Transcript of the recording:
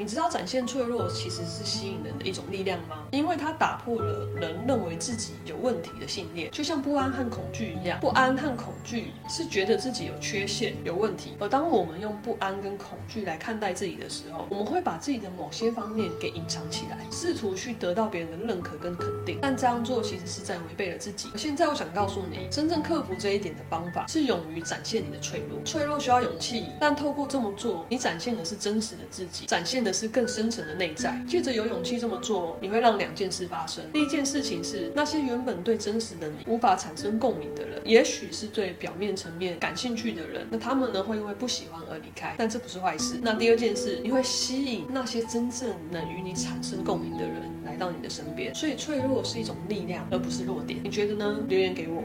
你知道展现脆弱其实是吸引人的一种力量吗？因为它打破了人认为自己有问题的信念，就像不安和恐惧一样。不安和恐惧是觉得自己有缺陷、有问题。而当我们用不安跟恐惧来看待自己的时候，我们会把自己的某些方面给隐藏起来，试图去得到别人的认可跟肯定。但这样做其实是在违背了自己。现在我想告诉你，真正克服这一点的方法是勇于展现你的脆弱。脆弱需要勇气，但透过这么做，你展现的是真实的自己，展现的是更深层的内在。借着有勇气这么做，你会让两件事发生。第一件事情是，那些原本对真实的你无法产生共鸣的人，也许是对表面层面感兴趣的人，那他们呢会因为不喜欢而离开，但这不是坏事。那第二件事，你会吸引那些真正能与你产生共鸣的人来到你的身边。所以脆弱是一种力量，而不是弱点。你觉得呢？留言给我。